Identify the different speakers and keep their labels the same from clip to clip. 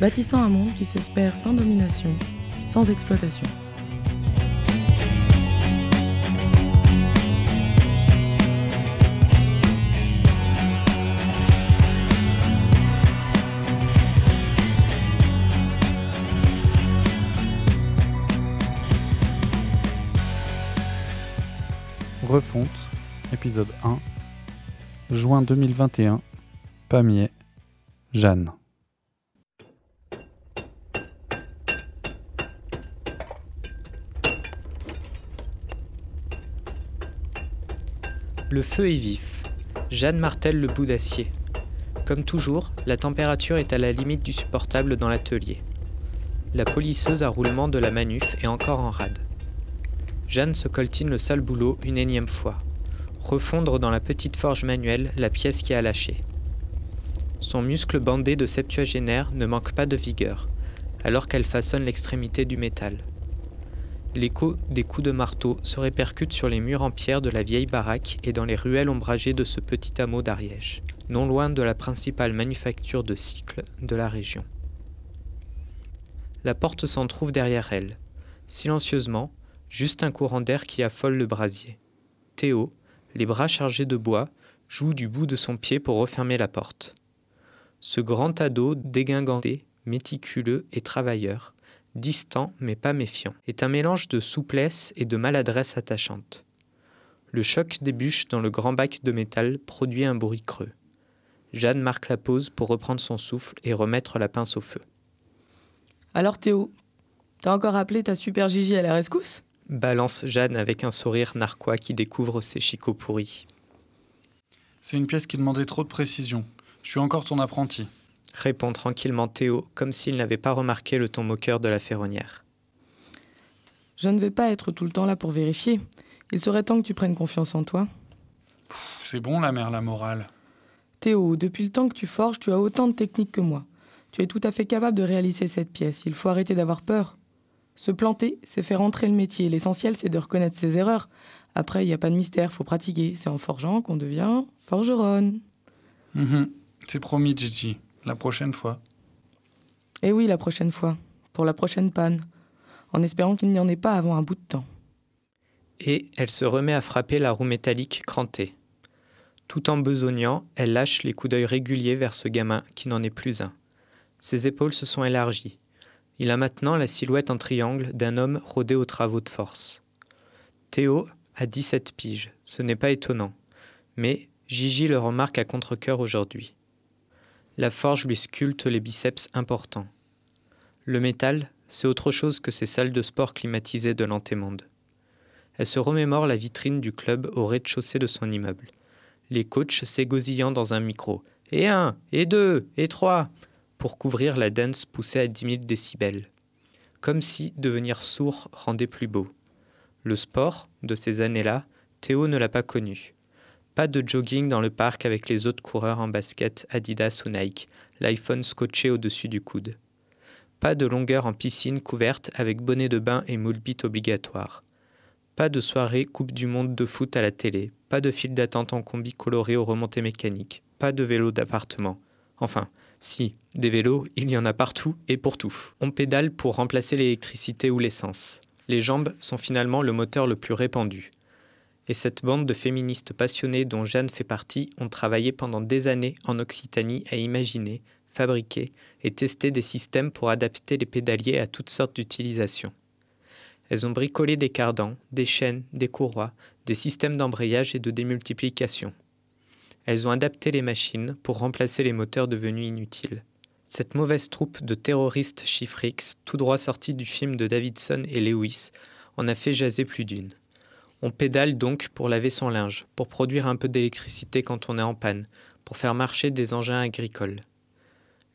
Speaker 1: bâtissant un monde qui s'espère sans domination, sans exploitation.
Speaker 2: Refonte, épisode 1, juin 2021, Pamiers, Jeanne.
Speaker 3: Le feu est vif. Jeanne martèle le bout d'acier. Comme toujours, la température est à la limite du supportable dans l'atelier. La polisseuse à roulement de la manuf est encore en rade. Jeanne se coltine le sale boulot une énième fois. Refondre dans la petite forge manuelle la pièce qui a lâché. Son muscle bandé de septuagénaire ne manque pas de vigueur, alors qu'elle façonne l'extrémité du métal. L'écho des coups de marteau se répercute sur les murs en pierre de la vieille baraque et dans les ruelles ombragées de ce petit hameau d'Ariège, non loin de la principale manufacture de cycles de la région. La porte s'en trouve derrière elle. Silencieusement, juste un courant d'air qui affole le brasier. Théo, les bras chargés de bois, joue du bout de son pied pour refermer la porte. Ce grand ado dégingandé, méticuleux et travailleur, distant mais pas méfiant, est un mélange de souplesse et de maladresse attachante. Le choc des bûches dans le grand bac de métal produit un bruit creux. Jeanne marque la pause pour reprendre son souffle et remettre la pince au feu.
Speaker 1: Alors Théo, t'as encore appelé ta super Gigi à la rescousse?
Speaker 3: Balance Jeanne avec un sourire narquois qui découvre ses chicots pourris.
Speaker 2: C'est une pièce qui demandait trop de précision. Je suis encore ton apprenti.
Speaker 3: Répond tranquillement Théo, comme s'il n'avait pas remarqué le ton moqueur de la ferronnière.
Speaker 1: Je ne vais pas être tout le temps là pour vérifier. Il serait temps que tu prennes confiance en toi.
Speaker 2: C'est bon la mère, la morale.
Speaker 1: Théo, depuis le temps que tu forges, tu as autant de techniques que moi. Tu es tout à fait capable de réaliser cette pièce. Il faut arrêter d'avoir peur. Se planter, c'est faire entrer le métier. L'essentiel, c'est de reconnaître ses erreurs. Après, il n'y a pas de mystère, faut pratiquer. C'est en forgeant qu'on devient forgeronne.
Speaker 2: Mhm. C'est promis, Gigi. La prochaine fois.
Speaker 1: Eh oui, la prochaine fois. Pour la prochaine panne. En espérant qu'il n'y en ait pas avant un bout de temps.
Speaker 3: Et elle se remet à frapper la roue métallique crantée. Tout en besognant, elle lâche les coups d'œil réguliers vers ce gamin qui n'en est plus un. Ses épaules se sont élargies. Il a maintenant la silhouette en triangle d'un homme rodé aux travaux de force. Théo a 17 piges, ce n'est pas étonnant. Mais Gigi le remarque à contre-coeur aujourd'hui. La forge lui sculpte les biceps importants. Le métal, c'est autre chose que ces salles de sport climatisées de l'antémonde. Elle se remémore la vitrine du club au rez-de-chaussée de son immeuble. Les coachs s'égosillant dans un micro. Et un, et deux, et trois pour couvrir la danse poussée à 10 000 décibels. Comme si devenir sourd rendait plus beau. Le sport, de ces années-là, Théo ne l'a pas connu. Pas de jogging dans le parc avec les autres coureurs en basket Adidas ou Nike, l'iPhone scotché au-dessus du coude. Pas de longueur en piscine couverte avec bonnet de bain et moule obligatoire. Pas de soirée Coupe du Monde de foot à la télé, pas de file d'attente en combi coloré aux remontées mécaniques, pas de vélo d'appartement. Enfin, si, des vélos, il y en a partout et pour tout. On pédale pour remplacer l'électricité ou l'essence. Les jambes sont finalement le moteur le plus répandu. Et cette bande de féministes passionnées dont Jeanne fait partie ont travaillé pendant des années en Occitanie à imaginer, fabriquer et tester des systèmes pour adapter les pédaliers à toutes sortes d'utilisations. Elles ont bricolé des cardans, des chaînes, des courroies, des systèmes d'embrayage et de démultiplication. Elles ont adapté les machines pour remplacer les moteurs devenus inutiles. Cette mauvaise troupe de terroristes chiffrix, tout droit sortis du film de Davidson et Lewis, en a fait jaser plus d'une. On pédale donc pour laver son linge, pour produire un peu d'électricité quand on est en panne, pour faire marcher des engins agricoles.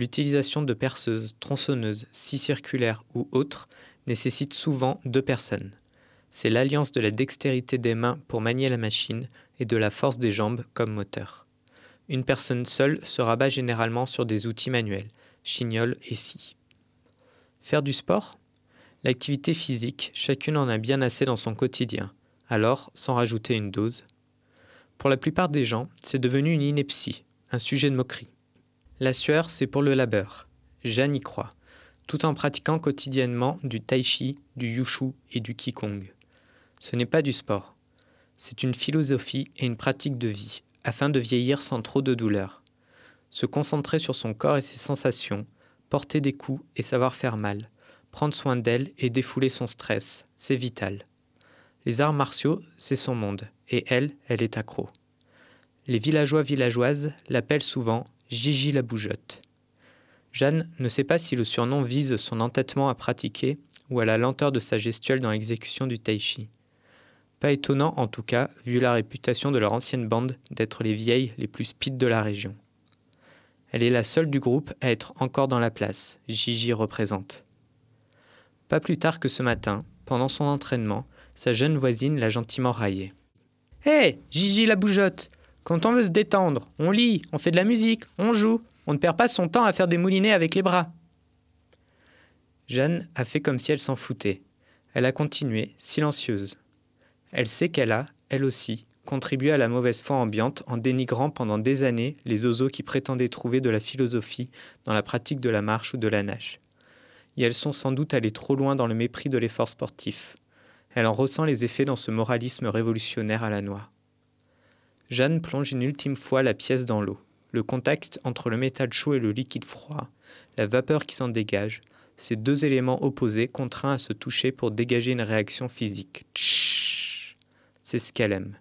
Speaker 3: l'utilisation de perceuses, tronçonneuses, scie circulaires ou autres nécessite souvent deux personnes. C'est l'alliance de la dextérité des mains pour manier la machine et de la force des jambes comme moteur. Une personne seule se rabat généralement sur des outils manuels, chignoles et scie. Faire du sport? L'activité physique, chacune en a bien assez dans son quotidien, alors sans rajouter une dose. Pour la plupart des gens, c'est devenu une ineptie, un sujet de moquerie. La sueur, c'est pour le labeur. Jeanne y croit, tout en pratiquant quotidiennement du tai chi, du yushu et du qigong. Ce n'est pas du sport. C'est une philosophie et une pratique de vie, afin de vieillir sans trop de douleur. Se concentrer sur son corps et ses sensations, porter des coups et savoir faire mal, prendre soin d'elle et défouler son stress, c'est vital. Les arts martiaux, c'est son monde, et elle, elle est accro. Les villageois villageoises l'appellent souvent Gigi la bougeotte. Jeanne ne sait pas si le surnom vise son entêtement à pratiquer ou à la lenteur de sa gestuelle dans l'exécution du tai chi. Pas étonnant en tout cas, vu la réputation de leur ancienne bande d'être les vieilles les plus spides de la région. Elle est la seule du groupe à être encore dans la place, Gigi représente. Pas plus tard que ce matin, pendant son entraînement, sa jeune voisine l'a gentiment raillée. Hé, Gigi la bougeotte Quand on veut se détendre, on lit, on fait de la musique, on joue, on ne perd pas son temps à faire des moulinets avec les bras. Jeanne a fait comme si elle s'en foutait. Elle a continué, silencieuse. Elle sait qu'elle a, elle aussi, contribué à la mauvaise foi ambiante en dénigrant pendant des années les oiseaux qui prétendaient trouver de la philosophie dans la pratique de la marche ou de la nage et elles sont sans doute allées trop loin dans le mépris de l'effort sportif. Elle en ressent les effets dans ce moralisme révolutionnaire à la noix. Jeanne plonge une ultime fois la pièce dans l'eau. Le contact entre le métal chaud et le liquide froid, la vapeur qui s'en dégage, ces deux éléments opposés contraints à se toucher pour dégager une réaction physique. C'est ce qu'elle aime.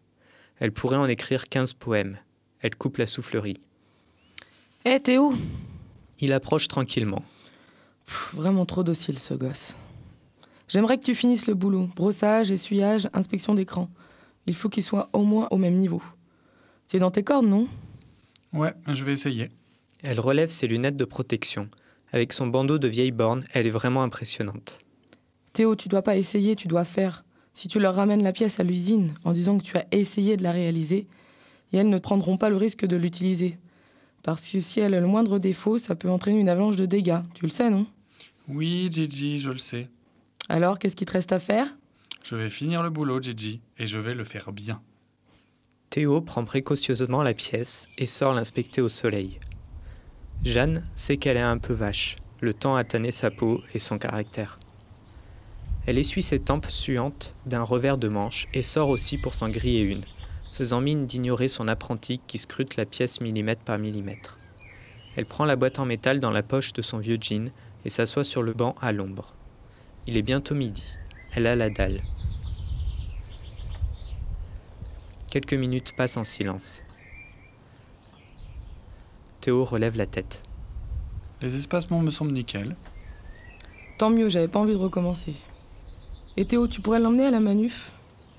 Speaker 3: Elle pourrait en écrire quinze poèmes. Elle coupe la soufflerie.
Speaker 1: Hé eh, Théo
Speaker 3: Il approche tranquillement
Speaker 1: vraiment trop docile ce gosse. J'aimerais que tu finisses le boulot. Brossage, essuyage, inspection d'écran. Il faut qu'il soit au moins au même niveau. Tu es dans tes cordes, non?
Speaker 2: Ouais, je vais essayer.
Speaker 3: Elle relève ses lunettes de protection. Avec son bandeau de vieille borne, elle est vraiment impressionnante.
Speaker 1: Théo, tu dois pas essayer, tu dois faire. Si tu leur ramènes la pièce à l'usine en disant que tu as essayé de la réaliser, et elles ne prendront pas le risque de l'utiliser. Parce que si elle a le moindre défaut, ça peut entraîner une avalanche de dégâts. Tu le sais, non?
Speaker 2: Oui, Gigi, je le sais.
Speaker 1: Alors, qu'est-ce qu'il te reste à faire?
Speaker 2: Je vais finir le boulot, Gigi, et je vais le faire bien.
Speaker 3: Théo prend précautionneusement la pièce et sort l'inspecter au soleil. Jeanne sait qu'elle est un peu vache. Le temps a tanné sa peau et son caractère. Elle essuie ses tempes suantes d'un revers de manche et sort aussi pour s'en griller une, faisant mine d'ignorer son apprenti qui scrute la pièce millimètre par millimètre. Elle prend la boîte en métal dans la poche de son vieux jean et s'assoit sur le banc à l'ombre. Il est bientôt midi. Elle a la dalle. Quelques minutes passent en silence. Théo relève la tête.
Speaker 2: Les espacements me semblent nickel.
Speaker 1: Tant mieux, j'avais pas envie de recommencer. Et Théo, tu pourrais l'emmener à la manuf?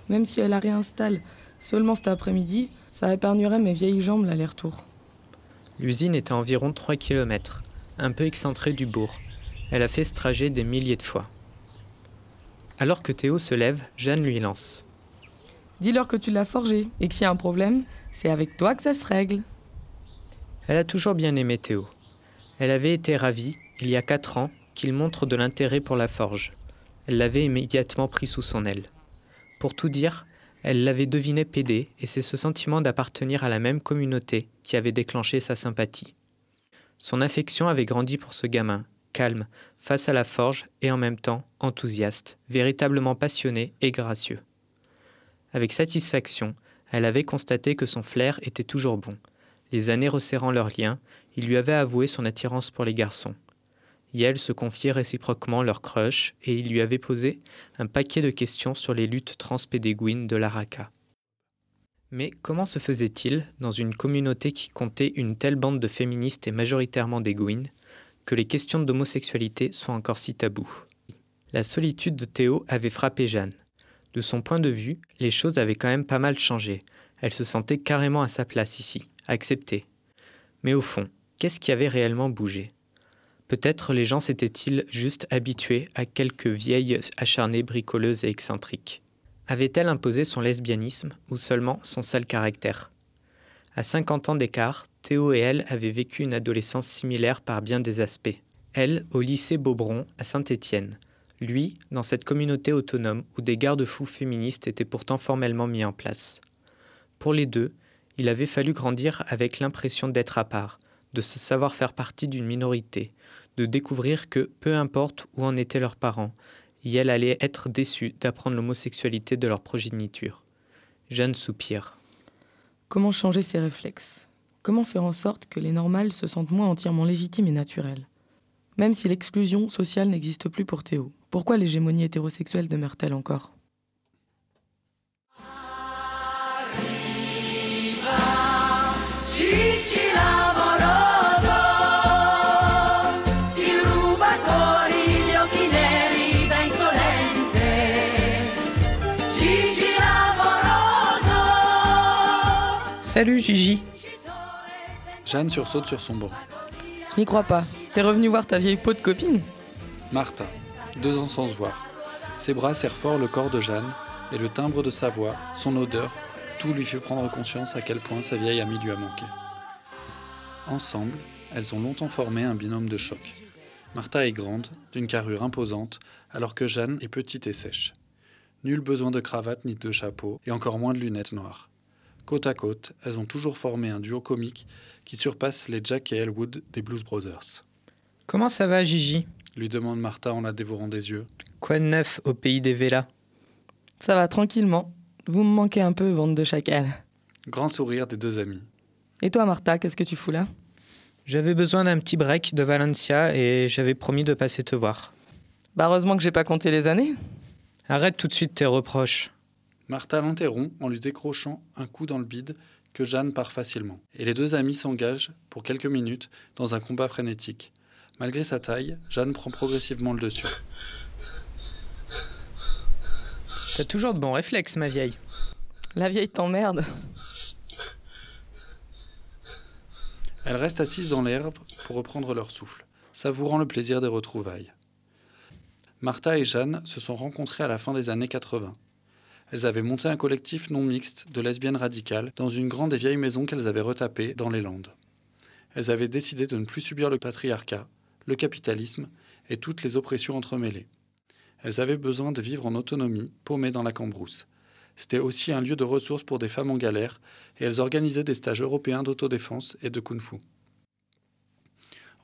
Speaker 1: Même si elle la réinstalle seulement cet après-midi, ça épargnerait mes vieilles jambes l'aller-retour.
Speaker 3: L'usine est à environ 3 km, un peu excentrée du bourg, elle a fait ce trajet des milliers de fois. Alors que Théo se lève, Jeanne lui lance.
Speaker 1: Dis-leur que tu l'as forgé et que s'il y a un problème, c'est avec toi que ça se règle.
Speaker 3: Elle a toujours bien aimé Théo. Elle avait été ravie, il y a quatre ans, qu'il montre de l'intérêt pour la forge. Elle l'avait immédiatement pris sous son aile. Pour tout dire, elle l'avait deviné pédé, et c'est ce sentiment d'appartenir à la même communauté qui avait déclenché sa sympathie. Son affection avait grandi pour ce gamin, calme, face à la forge et en même temps enthousiaste, véritablement passionné et gracieux. Avec satisfaction, elle avait constaté que son flair était toujours bon. Les années resserrant leurs liens, il lui avait avoué son attirance pour les garçons. Yel se confiait réciproquement leur crush et il lui avait posé un paquet de questions sur les luttes transpédéguines de l'Araka. Mais comment se faisait-il, dans une communauté qui comptait une telle bande de féministes et majoritairement d'éguines, que les questions d'homosexualité soient encore si tabous. La solitude de Théo avait frappé Jeanne. De son point de vue, les choses avaient quand même pas mal changé. Elle se sentait carrément à sa place ici, acceptée. Mais au fond, qu'est-ce qui avait réellement bougé? Peut-être les gens s'étaient-ils juste habitués à quelques vieilles acharnées bricoleuses et excentriques. Avait-elle imposé son lesbianisme ou seulement son sale caractère? À 50 ans d'écart, Théo et elle avaient vécu une adolescence similaire par bien des aspects. Elle, au lycée Beaubron, à Saint-Étienne. Lui, dans cette communauté autonome où des garde-fous féministes étaient pourtant formellement mis en place. Pour les deux, il avait fallu grandir avec l'impression d'être à part, de se savoir faire partie d'une minorité, de découvrir que, peu importe où en étaient leurs parents, et elle allait être déçue d'apprendre l'homosexualité de leur progéniture. Jeanne soupire.
Speaker 1: Comment changer ses réflexes? Comment faire en sorte que les normales se sentent moins entièrement légitimes et naturelles? Même si l'exclusion sociale n'existe plus pour Théo, pourquoi l'hégémonie hétérosexuelle demeure-t-elle encore?
Speaker 3: Salut Gigi
Speaker 2: Jeanne sursaute sur son banc.
Speaker 1: Je n'y crois pas. T'es revenu voir ta vieille peau de copine?
Speaker 2: Martha, deux ans sans se voir. Ses bras serrent fort le corps de Jeanne, et le timbre de sa voix, son odeur, tout lui fait prendre conscience à quel point sa vieille amie lui a manqué. Ensemble, elles ont longtemps formé un binôme de choc. Martha est grande, d'une carrure imposante, alors que Jeanne est petite et sèche. Nul besoin de cravate ni de chapeau, et encore moins de lunettes noires. Côte à côte, elles ont toujours formé un duo comique qui surpasse les Jack et Elwood des Blues Brothers.
Speaker 3: Comment ça va Gigi?
Speaker 2: Lui demande Martha en la dévorant des yeux.
Speaker 3: Quoi de neuf au pays des Vélas
Speaker 1: Ça va tranquillement. Vous me manquez un peu, bande de chacals.
Speaker 2: Grand sourire des deux amis.
Speaker 1: Et toi, Martha, qu'est-ce que tu fous là?
Speaker 3: J'avais besoin d'un petit break de Valencia et j'avais promis de passer te voir.
Speaker 1: Bah heureusement que j'ai pas compté les années.
Speaker 3: Arrête tout de suite tes reproches.
Speaker 2: Martha l'interrompt en lui décrochant un coup dans le bide que Jeanne part facilement. Et les deux amis s'engagent, pour quelques minutes, dans un combat frénétique. Malgré sa taille, Jeanne prend progressivement le dessus.
Speaker 3: T'as toujours de bons réflexes, ma vieille.
Speaker 1: La vieille t'emmerde.
Speaker 2: Elles restent assises dans l'herbe pour reprendre leur souffle, savourant le plaisir des retrouvailles. Martha et Jeanne se sont rencontrées à la fin des années 80. Elles avaient monté un collectif non mixte de lesbiennes radicales dans une grande et vieille maison qu'elles avaient retapée dans les Landes. Elles avaient décidé de ne plus subir le patriarcat, le capitalisme et toutes les oppressions entremêlées. Elles avaient besoin de vivre en autonomie, paumées dans la cambrousse. C'était aussi un lieu de ressources pour des femmes en galère, et elles organisaient des stages européens d'autodéfense et de kung-fu.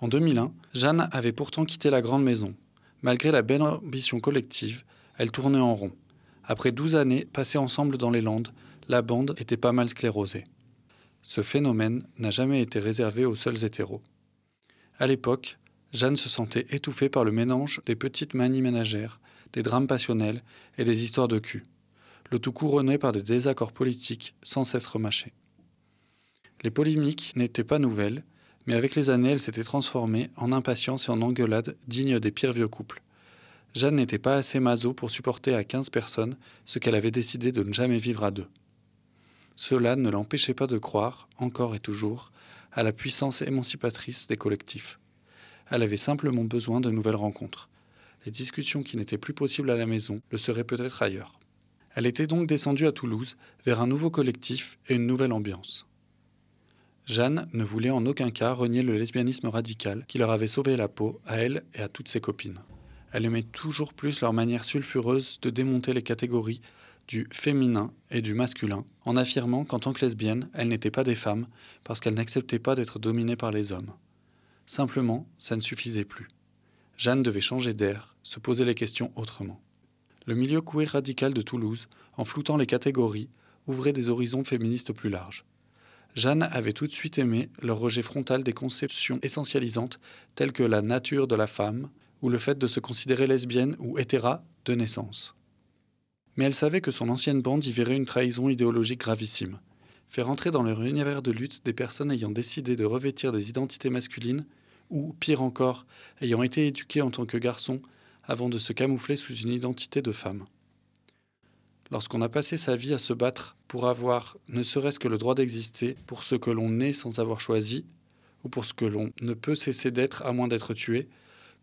Speaker 2: En 2001, Jeanne avait pourtant quitté la grande maison. Malgré la belle ambition collective, elle tournait en rond. Après douze années passées ensemble dans les Landes, la bande était pas mal sclérosée. Ce phénomène n'a jamais été réservé aux seuls hétéros. À l'époque, Jeanne se sentait étouffée par le mélange des petites manies ménagères, des drames passionnels et des histoires de cul, le tout couronné par des désaccords politiques sans cesse remâchés. Les polémiques n'étaient pas nouvelles, mais avec les années, elles s'étaient transformées en impatience et en engueulades dignes des pires vieux couples. Jeanne n'était pas assez maso pour supporter à 15 personnes ce qu'elle avait décidé de ne jamais vivre à deux. Cela ne l'empêchait pas de croire, encore et toujours, à la puissance émancipatrice des collectifs. Elle avait simplement besoin de nouvelles rencontres. Les discussions qui n'étaient plus possibles à la maison le seraient peut-être ailleurs. Elle était donc descendue à Toulouse vers un nouveau collectif et une nouvelle ambiance. Jeanne ne voulait en aucun cas renier le lesbianisme radical qui leur avait sauvé la peau à elle et à toutes ses copines aimait toujours plus leur manière sulfureuse de démonter les catégories du féminin et du masculin, en affirmant qu'en tant que lesbienne, elles n'étaient pas des femmes parce qu'elles n'acceptaient pas d'être dominées par les hommes. Simplement, ça ne suffisait plus. Jeanne devait changer d'air, se poser les questions autrement. Le milieu queer radical de Toulouse, en floutant les catégories, ouvrait des horizons féministes plus larges. Jeanne avait tout de suite aimé le rejet frontal des conceptions essentialisantes telles que la nature de la femme, ou le fait de se considérer lesbienne ou hétéra de naissance. Mais elle savait que son ancienne bande y verrait une trahison idéologique gravissime. Faire entrer dans leur univers de lutte des personnes ayant décidé de revêtir des identités masculines, ou, pire encore, ayant été éduquées en tant que garçons avant de se camoufler sous une identité de femme. Lorsqu'on a passé sa vie à se battre pour avoir ne serait-ce que le droit d'exister pour ce que l'on est sans avoir choisi, ou pour ce que l'on ne peut cesser d'être à moins d'être tué,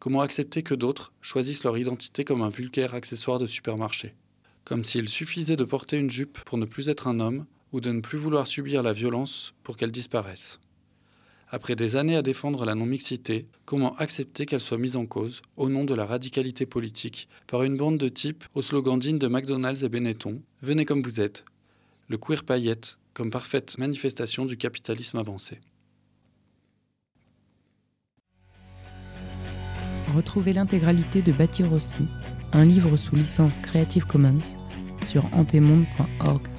Speaker 2: comment accepter que d'autres choisissent leur identité comme un vulgaire accessoire de supermarché? Comme s'il suffisait de porter une jupe pour ne plus être un homme, ou de ne plus vouloir subir la violence pour qu'elle disparaisse. Après des années à défendre la non-mixité, comment accepter qu'elle soit mise en cause, au nom de la radicalité politique, par une bande de types au slogan digne de McDonald's et Benetton Venez comme vous êtes Le queer paillette comme parfaite manifestation du capitalisme avancé.
Speaker 4: Retrouvez l'intégralité de Bâtir aussi, un livre sous licence Creative Commons, sur antemonde.org.